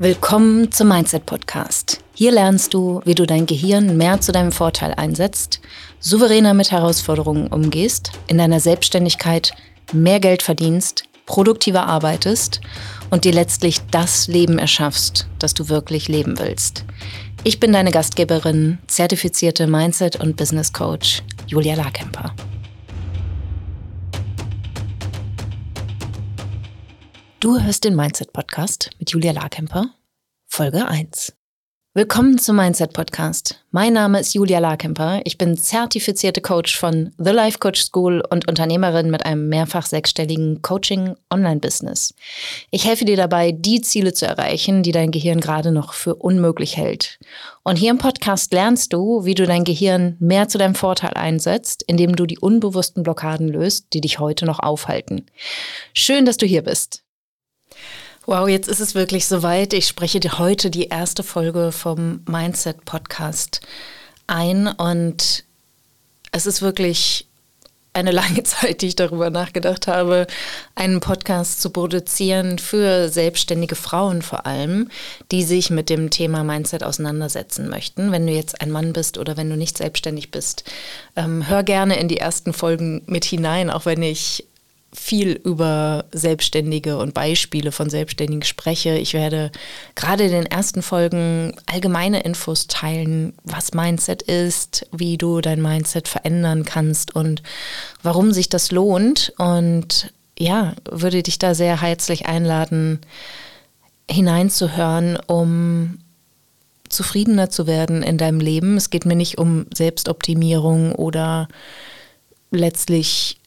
Willkommen zum Mindset Podcast. Hier lernst du, wie du dein Gehirn mehr zu deinem Vorteil einsetzt, souveräner mit Herausforderungen umgehst, in deiner Selbstständigkeit mehr Geld verdienst, produktiver arbeitest und dir letztlich das Leben erschaffst, das du wirklich leben willst. Ich bin deine Gastgeberin, zertifizierte Mindset- und Business Coach Julia Larkemper. Du hörst den Mindset Podcast mit Julia Larkemper, Folge 1. Willkommen zum Mindset Podcast. Mein Name ist Julia Larkemper. Ich bin zertifizierte Coach von The Life Coach School und Unternehmerin mit einem mehrfach sechsstelligen Coaching-Online-Business. Ich helfe dir dabei, die Ziele zu erreichen, die dein Gehirn gerade noch für unmöglich hält. Und hier im Podcast lernst du, wie du dein Gehirn mehr zu deinem Vorteil einsetzt, indem du die unbewussten Blockaden löst, die dich heute noch aufhalten. Schön, dass du hier bist. Wow, jetzt ist es wirklich soweit. Ich spreche dir heute die erste Folge vom Mindset Podcast ein und es ist wirklich eine lange Zeit, die ich darüber nachgedacht habe, einen Podcast zu produzieren für selbstständige Frauen vor allem, die sich mit dem Thema Mindset auseinandersetzen möchten. Wenn du jetzt ein Mann bist oder wenn du nicht selbstständig bist, ähm, hör gerne in die ersten Folgen mit hinein, auch wenn ich viel über Selbstständige und Beispiele von Selbstständigen spreche. Ich werde gerade in den ersten Folgen allgemeine Infos teilen, was Mindset ist, wie du dein Mindset verändern kannst und warum sich das lohnt. Und ja, würde dich da sehr herzlich einladen, hineinzuhören, um zufriedener zu werden in deinem Leben. Es geht mir nicht um Selbstoptimierung oder letztlich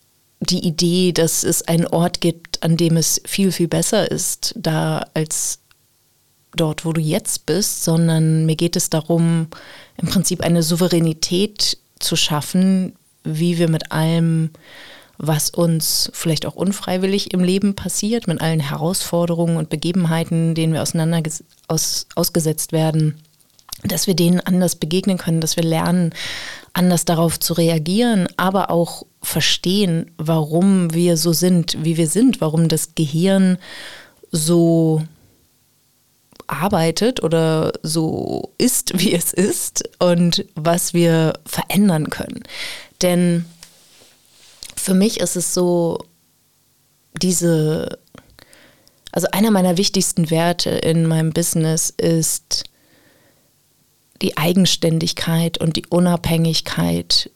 die Idee, dass es einen Ort gibt, an dem es viel, viel besser ist, da als dort, wo du jetzt bist, sondern mir geht es darum, im Prinzip eine Souveränität zu schaffen, wie wir mit allem, was uns vielleicht auch unfreiwillig im Leben passiert, mit allen Herausforderungen und Begebenheiten, denen wir auseinander aus, ausgesetzt werden, dass wir denen anders begegnen können, dass wir lernen, anders darauf zu reagieren, aber auch verstehen, warum wir so sind, wie wir sind, warum das Gehirn so arbeitet oder so ist, wie es ist und was wir verändern können. Denn für mich ist es so, diese, also einer meiner wichtigsten Werte in meinem Business ist die Eigenständigkeit und die Unabhängigkeit.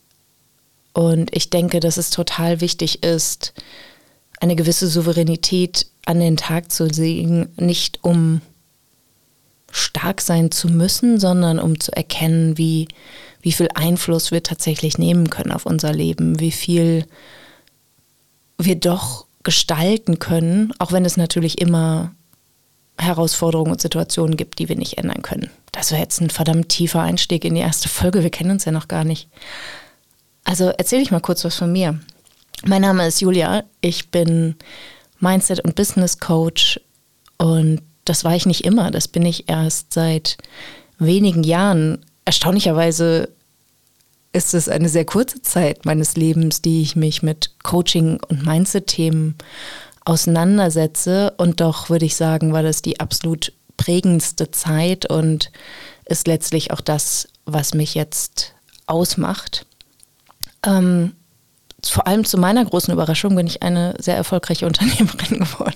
Und ich denke, dass es total wichtig ist, eine gewisse Souveränität an den Tag zu legen, nicht um stark sein zu müssen, sondern um zu erkennen, wie, wie viel Einfluss wir tatsächlich nehmen können auf unser Leben, wie viel wir doch gestalten können, auch wenn es natürlich immer Herausforderungen und Situationen gibt, die wir nicht ändern können. Das wäre jetzt ein verdammt tiefer Einstieg in die erste Folge. Wir kennen uns ja noch gar nicht. Also erzähle ich mal kurz was von mir. Mein Name ist Julia. Ich bin Mindset- und Business Coach und das war ich nicht immer. Das bin ich erst seit wenigen Jahren. Erstaunlicherweise ist es eine sehr kurze Zeit meines Lebens, die ich mich mit Coaching und Mindset-Themen auseinandersetze. Und doch würde ich sagen, war das die absolut prägendste Zeit und ist letztlich auch das, was mich jetzt ausmacht. Ähm, vor allem zu meiner großen Überraschung bin ich eine sehr erfolgreiche Unternehmerin geworden.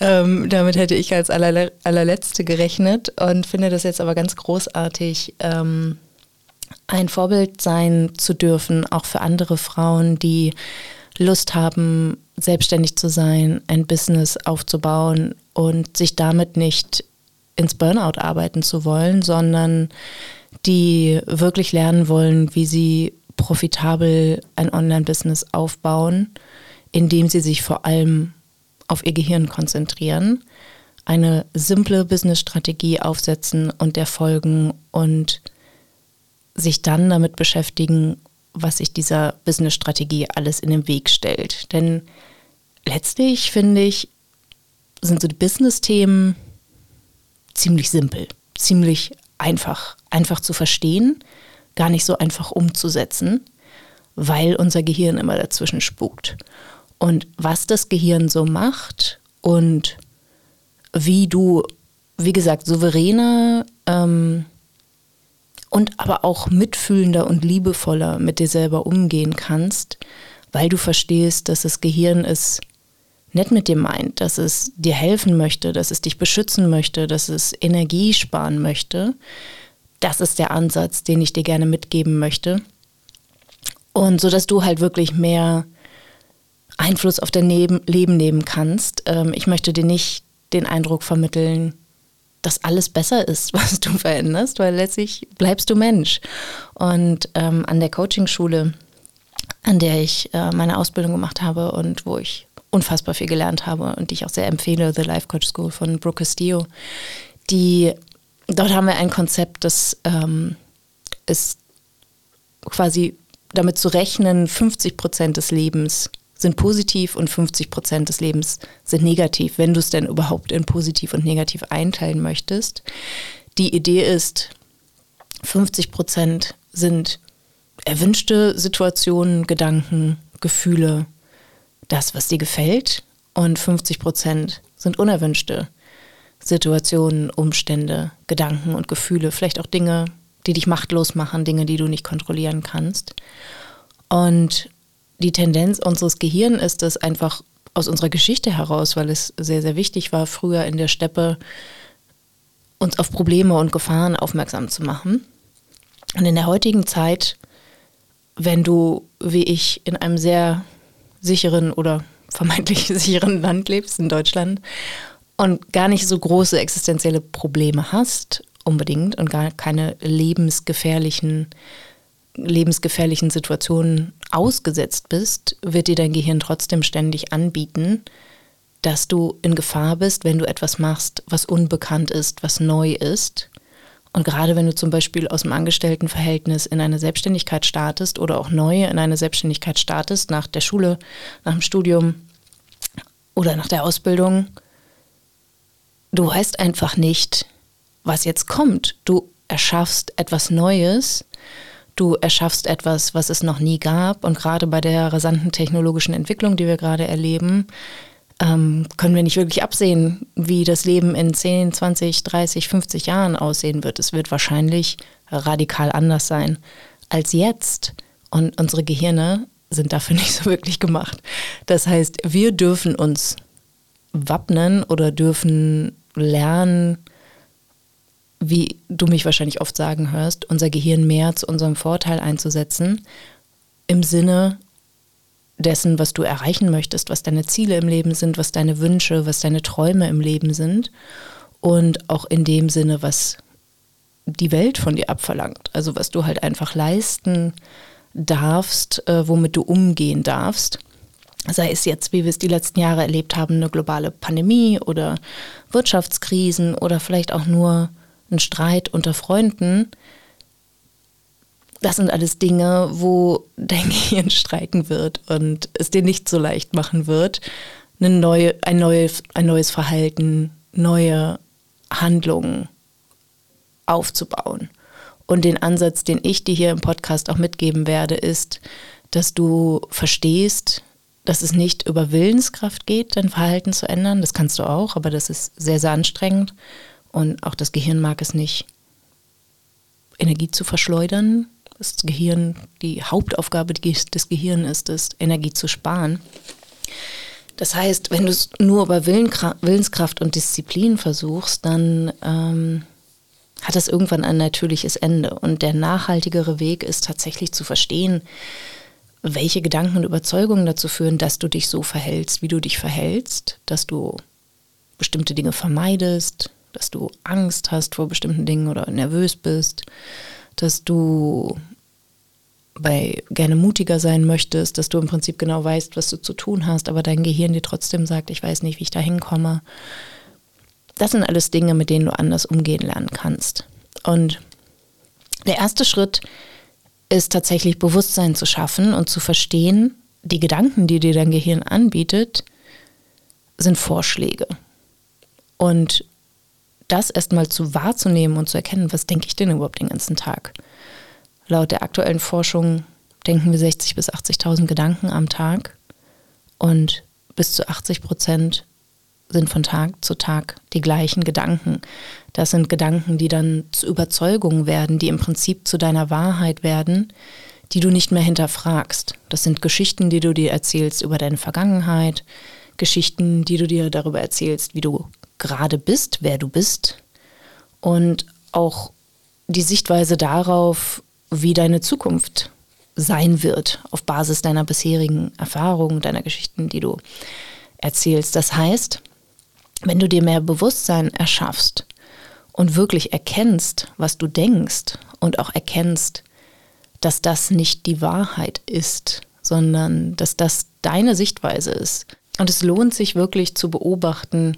Ähm, damit hätte ich als allerle allerletzte gerechnet und finde das jetzt aber ganz großartig, ähm, ein Vorbild sein zu dürfen, auch für andere Frauen, die Lust haben, selbstständig zu sein, ein Business aufzubauen und sich damit nicht ins Burnout arbeiten zu wollen, sondern die wirklich lernen wollen, wie sie profitabel ein Online-Business aufbauen, indem sie sich vor allem auf ihr Gehirn konzentrieren, eine simple Business-Strategie aufsetzen und der folgen und sich dann damit beschäftigen, was sich dieser Business-Strategie alles in den Weg stellt. Denn letztlich finde ich, sind so die Business-Themen ziemlich simpel, ziemlich einfach, einfach zu verstehen, gar nicht so einfach umzusetzen, weil unser Gehirn immer dazwischen spukt. Und was das Gehirn so macht und wie du wie gesagt, souveräner ähm, und aber auch mitfühlender und liebevoller mit dir selber umgehen kannst, weil du verstehst, dass das Gehirn es nett mit dir meint, dass es dir helfen möchte, dass es dich beschützen möchte, dass es Energie sparen möchte. Das ist der Ansatz, den ich dir gerne mitgeben möchte. Und so dass du halt wirklich mehr Einfluss auf dein Leben nehmen kannst. Ähm, ich möchte dir nicht den Eindruck vermitteln, dass alles besser ist, was du veränderst, weil letztlich bleibst du Mensch. Und ähm, an der Coaching-Schule, an der ich äh, meine Ausbildung gemacht habe und wo ich unfassbar viel gelernt habe und die ich auch sehr empfehle, The Life Coach School von Brooke Castillo, die dort haben wir ein Konzept, das ähm, ist quasi damit zu rechnen, 50 Prozent des Lebens sind positiv und 50 Prozent des Lebens sind negativ, wenn du es denn überhaupt in positiv und negativ einteilen möchtest. Die Idee ist, 50 Prozent sind erwünschte Situationen, Gedanken, Gefühle, das, was dir gefällt und 50 Prozent sind unerwünschte Situationen, Umstände, Gedanken und Gefühle, vielleicht auch Dinge, die dich machtlos machen, Dinge, die du nicht kontrollieren kannst. Und die Tendenz unseres Gehirns ist es einfach aus unserer Geschichte heraus, weil es sehr, sehr wichtig war, früher in der Steppe uns auf Probleme und Gefahren aufmerksam zu machen. Und in der heutigen Zeit, wenn du, wie ich, in einem sehr sicheren oder vermeintlich sicheren Land lebst, in Deutschland, und gar nicht so große existenzielle Probleme hast, unbedingt, und gar keine lebensgefährlichen lebensgefährlichen Situationen ausgesetzt bist, wird dir dein Gehirn trotzdem ständig anbieten, dass du in Gefahr bist, wenn du etwas machst, was unbekannt ist, was neu ist. Und gerade wenn du zum Beispiel aus dem Angestelltenverhältnis in eine Selbstständigkeit startest oder auch neu in eine Selbstständigkeit startest, nach der Schule, nach dem Studium oder nach der Ausbildung, du weißt einfach nicht, was jetzt kommt. Du erschaffst etwas Neues Du erschaffst etwas, was es noch nie gab. Und gerade bei der rasanten technologischen Entwicklung, die wir gerade erleben, ähm, können wir nicht wirklich absehen, wie das Leben in 10, 20, 30, 50 Jahren aussehen wird. Es wird wahrscheinlich radikal anders sein als jetzt. Und unsere Gehirne sind dafür nicht so wirklich gemacht. Das heißt, wir dürfen uns wappnen oder dürfen lernen, wie du mich wahrscheinlich oft sagen hörst, unser Gehirn mehr zu unserem Vorteil einzusetzen, im Sinne dessen, was du erreichen möchtest, was deine Ziele im Leben sind, was deine Wünsche, was deine Träume im Leben sind und auch in dem Sinne, was die Welt von dir abverlangt. Also was du halt einfach leisten darfst, äh, womit du umgehen darfst. Sei es jetzt, wie wir es die letzten Jahre erlebt haben, eine globale Pandemie oder Wirtschaftskrisen oder vielleicht auch nur ein Streit unter Freunden, das sind alles Dinge, wo dein Gehirn streiken wird und es dir nicht so leicht machen wird, eine neue, ein, neues, ein neues Verhalten, neue Handlungen aufzubauen. Und den Ansatz, den ich dir hier im Podcast auch mitgeben werde, ist, dass du verstehst, dass es nicht über Willenskraft geht, dein Verhalten zu ändern. Das kannst du auch, aber das ist sehr, sehr anstrengend. Und auch das Gehirn mag es nicht, Energie zu verschleudern. Das Gehirn, die Hauptaufgabe des Gehirns ist es, Energie zu sparen. Das heißt, wenn du es nur über Willenskraft und Disziplin versuchst, dann ähm, hat das irgendwann ein natürliches Ende. Und der nachhaltigere Weg ist tatsächlich zu verstehen, welche Gedanken und Überzeugungen dazu führen, dass du dich so verhältst, wie du dich verhältst, dass du bestimmte Dinge vermeidest, dass du Angst hast vor bestimmten Dingen oder nervös bist, dass du bei gerne mutiger sein möchtest, dass du im Prinzip genau weißt, was du zu tun hast, aber dein Gehirn dir trotzdem sagt, ich weiß nicht, wie ich da hinkomme. Das sind alles Dinge, mit denen du anders umgehen lernen kannst. Und der erste Schritt ist tatsächlich Bewusstsein zu schaffen und zu verstehen, die Gedanken, die dir dein Gehirn anbietet, sind Vorschläge. Und das erstmal zu wahrzunehmen und zu erkennen, was denke ich denn überhaupt den ganzen Tag. Laut der aktuellen Forschung denken wir 60.000 bis 80.000 Gedanken am Tag und bis zu 80 Prozent sind von Tag zu Tag die gleichen Gedanken. Das sind Gedanken, die dann zu Überzeugungen werden, die im Prinzip zu deiner Wahrheit werden, die du nicht mehr hinterfragst. Das sind Geschichten, die du dir erzählst über deine Vergangenheit, Geschichten, die du dir darüber erzählst, wie du gerade bist, wer du bist und auch die Sichtweise darauf, wie deine Zukunft sein wird, auf Basis deiner bisherigen Erfahrungen, deiner Geschichten, die du erzählst. Das heißt, wenn du dir mehr Bewusstsein erschaffst und wirklich erkennst, was du denkst und auch erkennst, dass das nicht die Wahrheit ist, sondern dass das deine Sichtweise ist. Und es lohnt sich wirklich zu beobachten,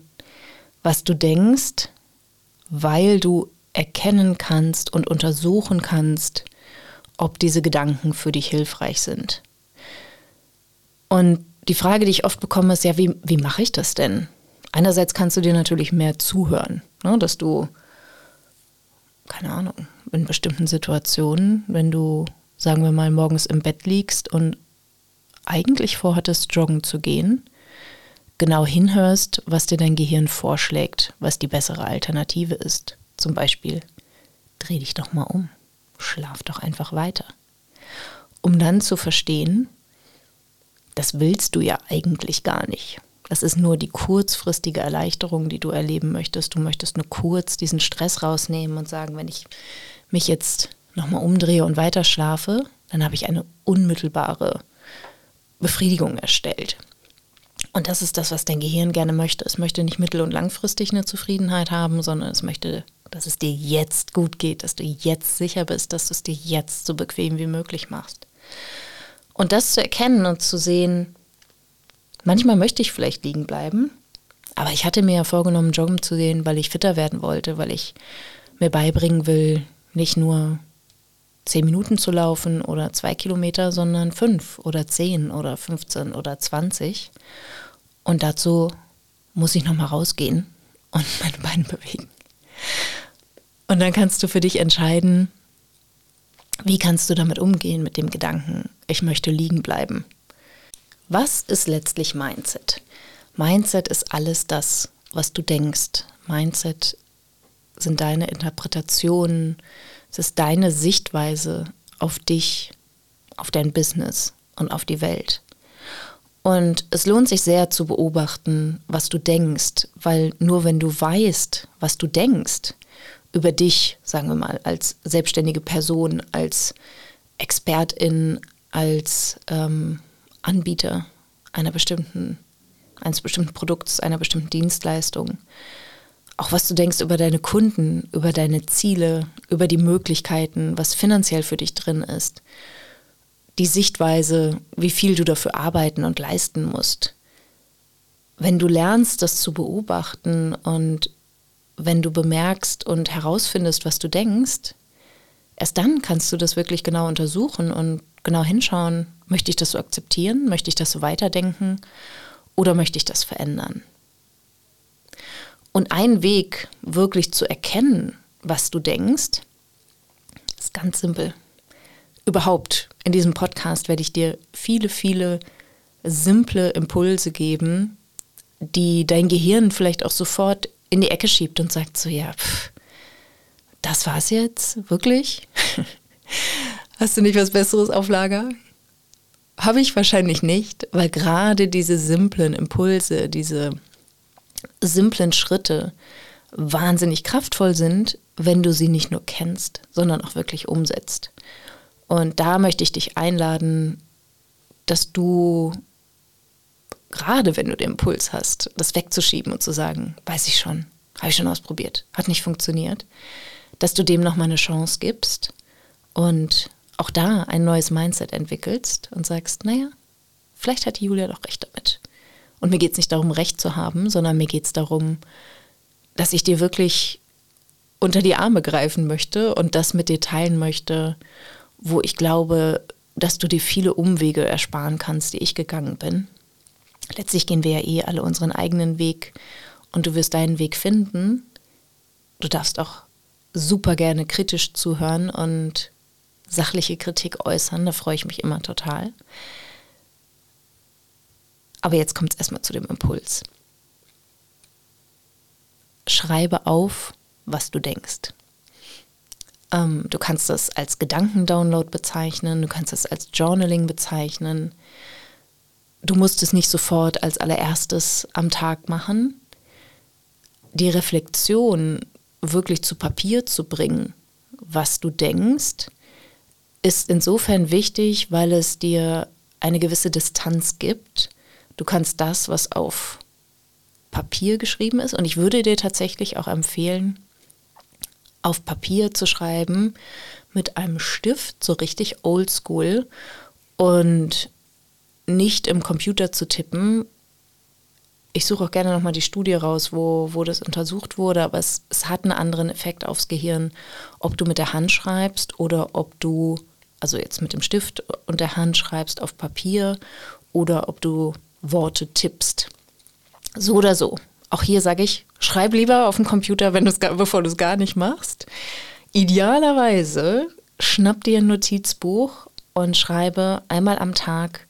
was du denkst, weil du erkennen kannst und untersuchen kannst, ob diese Gedanken für dich hilfreich sind. Und die Frage, die ich oft bekomme, ist ja, wie, wie mache ich das denn? Einerseits kannst du dir natürlich mehr zuhören, ne, dass du, keine Ahnung, in bestimmten Situationen, wenn du, sagen wir mal, morgens im Bett liegst und eigentlich vorhattest, joggen zu gehen, genau hinhörst, was dir dein Gehirn vorschlägt, was die bessere Alternative ist. Zum Beispiel, dreh dich doch mal um, schlaf doch einfach weiter. Um dann zu verstehen, das willst du ja eigentlich gar nicht. Das ist nur die kurzfristige Erleichterung, die du erleben möchtest. Du möchtest nur kurz diesen Stress rausnehmen und sagen, wenn ich mich jetzt nochmal umdrehe und weiter schlafe, dann habe ich eine unmittelbare Befriedigung erstellt. Und das ist das, was dein Gehirn gerne möchte. Es möchte nicht mittel- und langfristig eine Zufriedenheit haben, sondern es möchte, dass es dir jetzt gut geht, dass du jetzt sicher bist, dass du es dir jetzt so bequem wie möglich machst. Und das zu erkennen und zu sehen, manchmal möchte ich vielleicht liegen bleiben, aber ich hatte mir ja vorgenommen, joggen zu gehen, weil ich fitter werden wollte, weil ich mir beibringen will, nicht nur zehn Minuten zu laufen oder zwei Kilometer, sondern fünf oder zehn oder 15 oder 20. Und dazu muss ich nochmal rausgehen und meine Beine bewegen. Und dann kannst du für dich entscheiden, wie kannst du damit umgehen mit dem Gedanken, ich möchte liegen bleiben? Was ist letztlich Mindset? Mindset ist alles das, was du denkst. Mindset sind deine Interpretationen, es ist deine Sichtweise auf dich, auf dein Business und auf die Welt. Und es lohnt sich sehr zu beobachten, was du denkst, weil nur wenn du weißt, was du denkst, über dich, sagen wir mal, als selbstständige Person, als Expertin, als ähm, Anbieter einer bestimmten, eines bestimmten Produkts, einer bestimmten Dienstleistung. Auch was du denkst über deine Kunden, über deine Ziele, über die Möglichkeiten, was finanziell für dich drin ist. Die Sichtweise, wie viel du dafür arbeiten und leisten musst. Wenn du lernst, das zu beobachten und wenn du bemerkst und herausfindest, was du denkst, erst dann kannst du das wirklich genau untersuchen und genau hinschauen, möchte ich das so akzeptieren, möchte ich das so weiterdenken oder möchte ich das verändern. Und ein Weg, wirklich zu erkennen, was du denkst, ist ganz simpel. Überhaupt in diesem Podcast werde ich dir viele, viele simple Impulse geben, die dein Gehirn vielleicht auch sofort in die Ecke schiebt und sagt so, ja, pff, das war's jetzt, wirklich? Hast du nicht was Besseres auf Lager? Habe ich wahrscheinlich nicht, weil gerade diese simplen Impulse, diese simplen Schritte wahnsinnig kraftvoll sind, wenn du sie nicht nur kennst, sondern auch wirklich umsetzt. Und da möchte ich dich einladen, dass du gerade wenn du den Impuls hast, das wegzuschieben und zu sagen, weiß ich schon, habe ich schon ausprobiert, hat nicht funktioniert, dass du dem nochmal eine Chance gibst und auch da ein neues Mindset entwickelst und sagst, naja, vielleicht hat die Julia doch recht damit. Und mir geht es nicht darum, recht zu haben, sondern mir geht es darum, dass ich dir wirklich unter die Arme greifen möchte und das mit dir teilen möchte, wo ich glaube, dass du dir viele Umwege ersparen kannst, die ich gegangen bin letztlich gehen wir ja eh alle unseren eigenen Weg und du wirst deinen Weg finden. Du darfst auch super gerne kritisch zuhören und sachliche Kritik äußern, da freue ich mich immer total. Aber jetzt kommt es erstmal zu dem Impuls. schreibe auf, was du denkst. Ähm, du kannst das als Gedankendownload bezeichnen, du kannst das als Journaling bezeichnen. Du musst es nicht sofort als allererstes am Tag machen. Die Reflexion wirklich zu Papier zu bringen, was du denkst, ist insofern wichtig, weil es dir eine gewisse Distanz gibt. Du kannst das, was auf Papier geschrieben ist, und ich würde dir tatsächlich auch empfehlen, auf Papier zu schreiben mit einem Stift, so richtig oldschool und nicht im Computer zu tippen. Ich suche auch gerne nochmal die Studie raus, wo, wo das untersucht wurde, aber es, es hat einen anderen Effekt aufs Gehirn, ob du mit der Hand schreibst oder ob du, also jetzt mit dem Stift und der Hand schreibst auf Papier oder ob du Worte tippst. So oder so. Auch hier sage ich, schreib lieber auf dem Computer, wenn bevor du es gar nicht machst. Idealerweise schnapp dir ein Notizbuch und schreibe einmal am Tag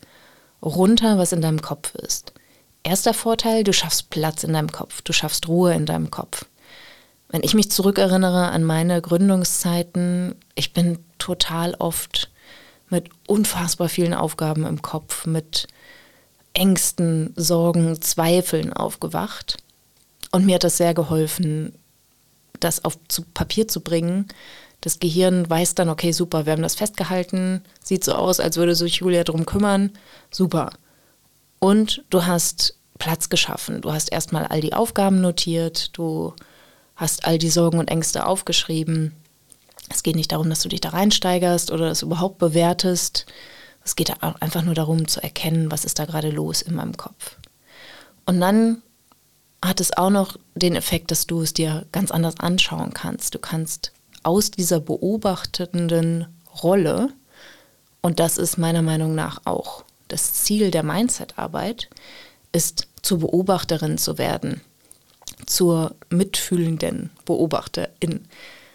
runter, was in deinem Kopf ist. Erster Vorteil, du schaffst Platz in deinem Kopf, du schaffst Ruhe in deinem Kopf. Wenn ich mich zurückerinnere an meine Gründungszeiten, ich bin total oft mit unfassbar vielen Aufgaben im Kopf, mit Ängsten, Sorgen, Zweifeln aufgewacht. Und mir hat das sehr geholfen, das auf zu Papier zu bringen. Das Gehirn weiß dann, okay, super, wir haben das festgehalten, sieht so aus, als würde sich Julia drum kümmern, super. Und du hast Platz geschaffen. Du hast erstmal all die Aufgaben notiert, du hast all die Sorgen und Ängste aufgeschrieben. Es geht nicht darum, dass du dich da reinsteigerst oder das überhaupt bewertest. Es geht einfach nur darum zu erkennen, was ist da gerade los in meinem Kopf. Und dann hat es auch noch den Effekt, dass du es dir ganz anders anschauen kannst. Du kannst aus dieser beobachtenden Rolle, und das ist meiner Meinung nach auch das Ziel der Mindset-Arbeit, ist zur Beobachterin zu werden, zur mitfühlenden Beobachterin,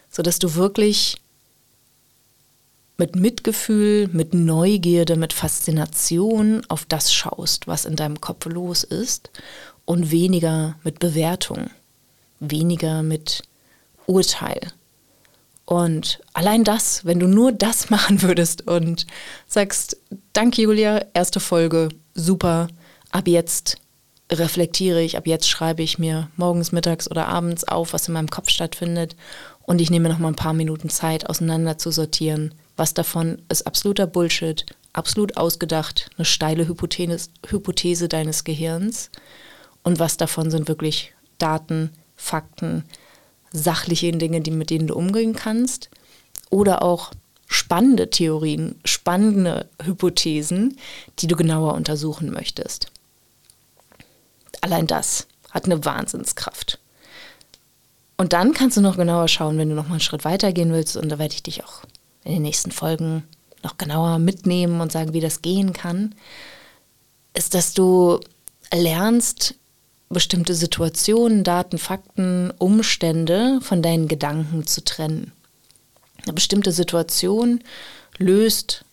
sodass du wirklich mit Mitgefühl, mit Neugierde, mit Faszination auf das schaust, was in deinem Kopf los ist und weniger mit Bewertung, weniger mit Urteil. Und allein das, wenn du nur das machen würdest und sagst, danke Julia, erste Folge, super, ab jetzt reflektiere ich, ab jetzt schreibe ich mir morgens, mittags oder abends auf, was in meinem Kopf stattfindet und ich nehme noch mal ein paar Minuten Zeit, auseinander zu sortieren, was davon ist absoluter Bullshit, absolut ausgedacht, eine steile Hypothese, Hypothese deines Gehirns und was davon sind wirklich Daten, Fakten, sachliche Dinge, die, mit denen du umgehen kannst oder auch spannende Theorien, spannende Hypothesen, die du genauer untersuchen möchtest. Allein das hat eine Wahnsinnskraft. Und dann kannst du noch genauer schauen, wenn du noch mal einen Schritt weiter gehen willst. Und da werde ich dich auch in den nächsten Folgen noch genauer mitnehmen und sagen, wie das gehen kann, ist, dass du lernst, bestimmte Situationen, Daten, Fakten, Umstände von deinen Gedanken zu trennen. Eine bestimmte Situation löst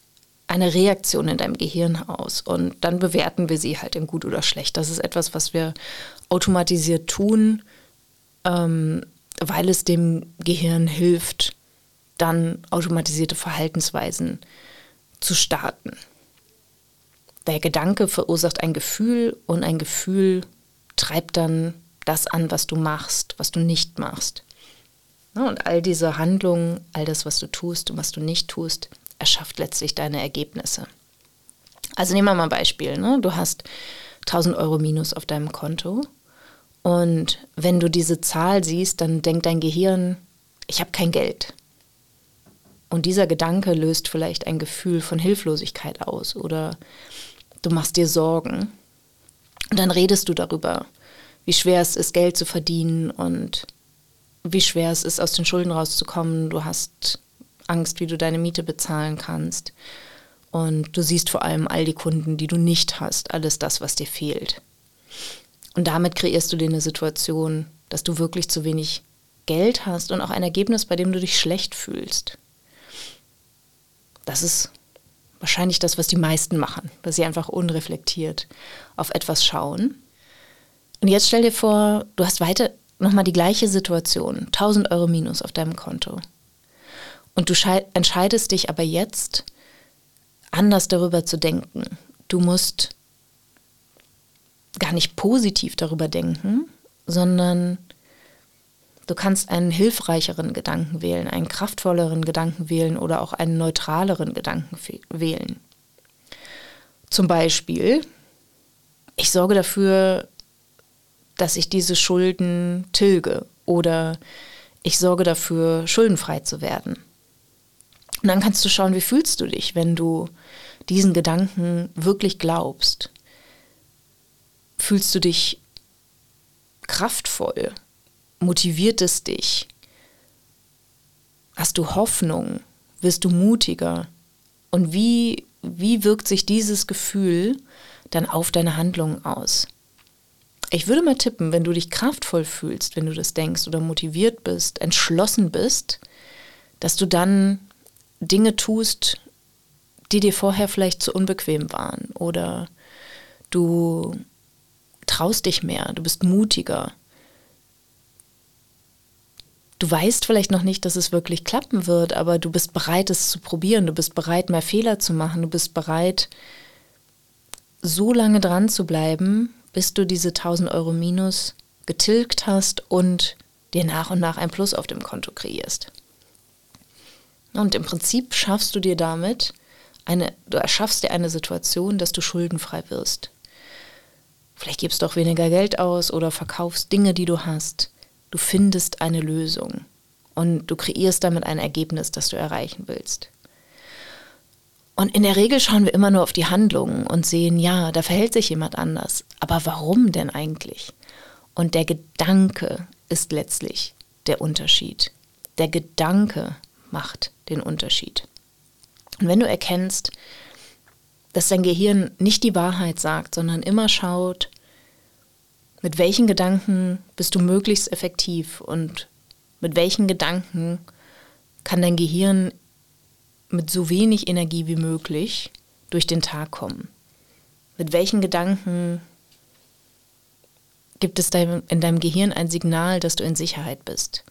eine Reaktion in deinem Gehirn aus und dann bewerten wir sie halt in gut oder schlecht. Das ist etwas, was wir automatisiert tun, ähm, weil es dem Gehirn hilft, dann automatisierte Verhaltensweisen zu starten. Der Gedanke verursacht ein Gefühl und ein Gefühl treibt dann das an, was du machst, was du nicht machst. Und all diese Handlungen, all das, was du tust und was du nicht tust, erschafft letztlich deine Ergebnisse. Also nehmen wir mal ein Beispiel. Ne? Du hast 1000 Euro minus auf deinem Konto und wenn du diese Zahl siehst, dann denkt dein Gehirn, ich habe kein Geld. Und dieser Gedanke löst vielleicht ein Gefühl von Hilflosigkeit aus oder du machst dir Sorgen. Und dann redest du darüber, wie schwer es ist, Geld zu verdienen und wie schwer es ist, aus den Schulden rauszukommen. Du hast Angst, wie du deine Miete bezahlen kannst. Und du siehst vor allem all die Kunden, die du nicht hast, alles das, was dir fehlt. Und damit kreierst du dir eine Situation, dass du wirklich zu wenig Geld hast und auch ein Ergebnis, bei dem du dich schlecht fühlst. Das ist wahrscheinlich das, was die meisten machen, dass sie einfach unreflektiert auf etwas schauen. Und jetzt stell dir vor, du hast weiter, nochmal die gleiche Situation, 1000 Euro minus auf deinem Konto. Und du entscheidest dich aber jetzt, anders darüber zu denken. Du musst gar nicht positiv darüber denken, sondern du kannst einen hilfreicheren Gedanken wählen, einen kraftvolleren Gedanken wählen oder auch einen neutraleren Gedanken wählen. Zum Beispiel, ich sorge dafür, dass ich diese Schulden tilge oder ich sorge dafür, schuldenfrei zu werden. Und dann kannst du schauen, wie fühlst du dich, wenn du diesen Gedanken wirklich glaubst. Fühlst du dich kraftvoll? Motiviert es dich? Hast du Hoffnung? Wirst du mutiger? Und wie, wie wirkt sich dieses Gefühl dann auf deine Handlungen aus? Ich würde mal tippen, wenn du dich kraftvoll fühlst, wenn du das denkst oder motiviert bist, entschlossen bist, dass du dann Dinge tust, die dir vorher vielleicht zu unbequem waren oder du traust dich mehr, du bist mutiger. Du weißt vielleicht noch nicht, dass es wirklich klappen wird, aber du bist bereit, es zu probieren, du bist bereit, mehr Fehler zu machen, du bist bereit, so lange dran zu bleiben, bis du diese 1000 Euro Minus getilgt hast und dir nach und nach ein Plus auf dem Konto kreierst. Und im Prinzip schaffst du dir damit eine, du erschaffst dir eine Situation, dass du schuldenfrei wirst. Vielleicht gibst du auch weniger Geld aus oder verkaufst Dinge, die du hast. Du findest eine Lösung und du kreierst damit ein Ergebnis, das du erreichen willst. Und in der Regel schauen wir immer nur auf die Handlungen und sehen, ja, da verhält sich jemand anders. Aber warum denn eigentlich? Und der Gedanke ist letztlich der Unterschied. Der Gedanke macht den Unterschied. Und wenn du erkennst, dass dein Gehirn nicht die Wahrheit sagt, sondern immer schaut, mit welchen Gedanken bist du möglichst effektiv und mit welchen Gedanken kann dein Gehirn mit so wenig Energie wie möglich durch den Tag kommen? Mit welchen Gedanken gibt es in deinem Gehirn ein Signal, dass du in Sicherheit bist?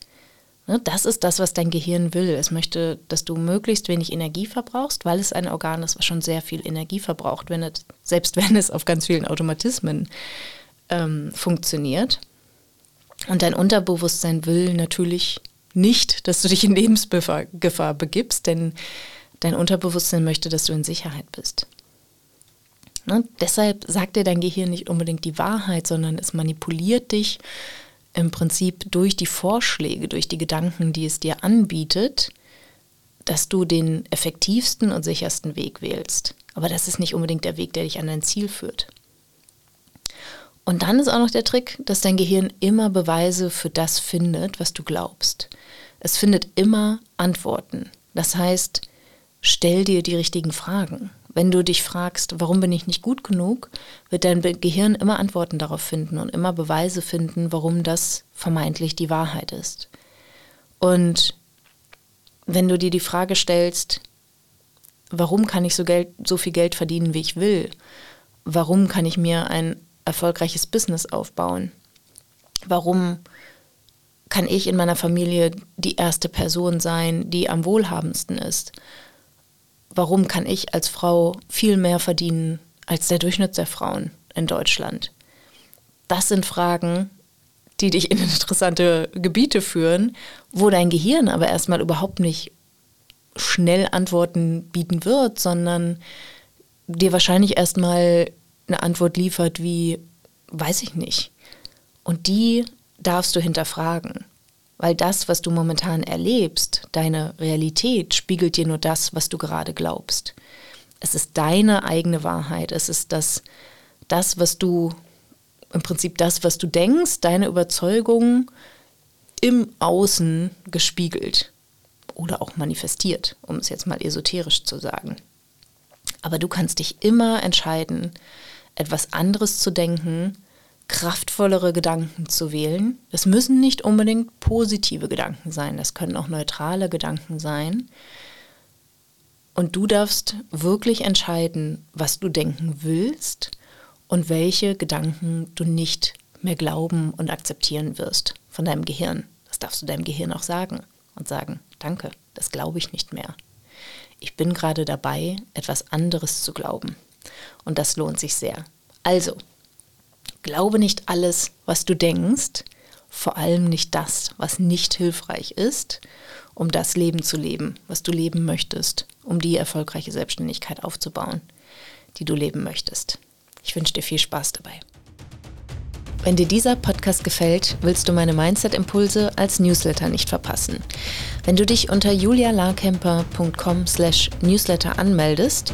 Ne, das ist das, was dein Gehirn will. Es möchte, dass du möglichst wenig Energie verbrauchst, weil es ein Organ ist, was schon sehr viel Energie verbraucht, wenn es, selbst wenn es auf ganz vielen Automatismen ähm, funktioniert. Und dein Unterbewusstsein will natürlich nicht, dass du dich in Lebensgefahr begibst, denn dein Unterbewusstsein möchte, dass du in Sicherheit bist. Ne? Deshalb sagt dir dein Gehirn nicht unbedingt die Wahrheit, sondern es manipuliert dich im Prinzip durch die Vorschläge, durch die Gedanken, die es dir anbietet, dass du den effektivsten und sichersten Weg wählst. Aber das ist nicht unbedingt der Weg, der dich an dein Ziel führt. Und dann ist auch noch der Trick, dass dein Gehirn immer Beweise für das findet, was du glaubst. Es findet immer Antworten. Das heißt, stell dir die richtigen Fragen. Wenn du dich fragst, warum bin ich nicht gut genug, wird dein Gehirn immer Antworten darauf finden und immer Beweise finden, warum das vermeintlich die Wahrheit ist. Und wenn du dir die Frage stellst, warum kann ich so, Geld, so viel Geld verdienen, wie ich will? Warum kann ich mir ein erfolgreiches Business aufbauen? Warum kann ich in meiner Familie die erste Person sein, die am wohlhabendsten ist? Warum kann ich als Frau viel mehr verdienen als der Durchschnitt der Frauen in Deutschland? Das sind Fragen, die dich in interessante Gebiete führen, wo dein Gehirn aber erstmal überhaupt nicht schnell Antworten bieten wird, sondern dir wahrscheinlich erstmal eine Antwort liefert wie, weiß ich nicht. Und die darfst du hinterfragen. Weil das, was du momentan erlebst, deine Realität, spiegelt dir nur das, was du gerade glaubst. Es ist deine eigene Wahrheit. Es ist das, das, was du, im Prinzip das, was du denkst, deine Überzeugung im Außen gespiegelt oder auch manifestiert, um es jetzt mal esoterisch zu sagen. Aber du kannst dich immer entscheiden, etwas anderes zu denken, kraftvollere Gedanken zu wählen. Das müssen nicht unbedingt positive Gedanken sein, das können auch neutrale Gedanken sein. Und du darfst wirklich entscheiden, was du denken willst und welche Gedanken du nicht mehr glauben und akzeptieren wirst von deinem Gehirn. Das darfst du deinem Gehirn auch sagen und sagen, danke, das glaube ich nicht mehr. Ich bin gerade dabei, etwas anderes zu glauben. Und das lohnt sich sehr. Also, glaube nicht alles, was du denkst, vor allem nicht das, was nicht hilfreich ist, um das Leben zu leben, was du leben möchtest, um die erfolgreiche Selbstständigkeit aufzubauen, die du leben möchtest. Ich wünsche dir viel Spaß dabei. Wenn dir dieser Podcast gefällt, willst du meine Mindset-Impulse als Newsletter nicht verpassen. Wenn du dich unter julialarkemper.com slash newsletter anmeldest,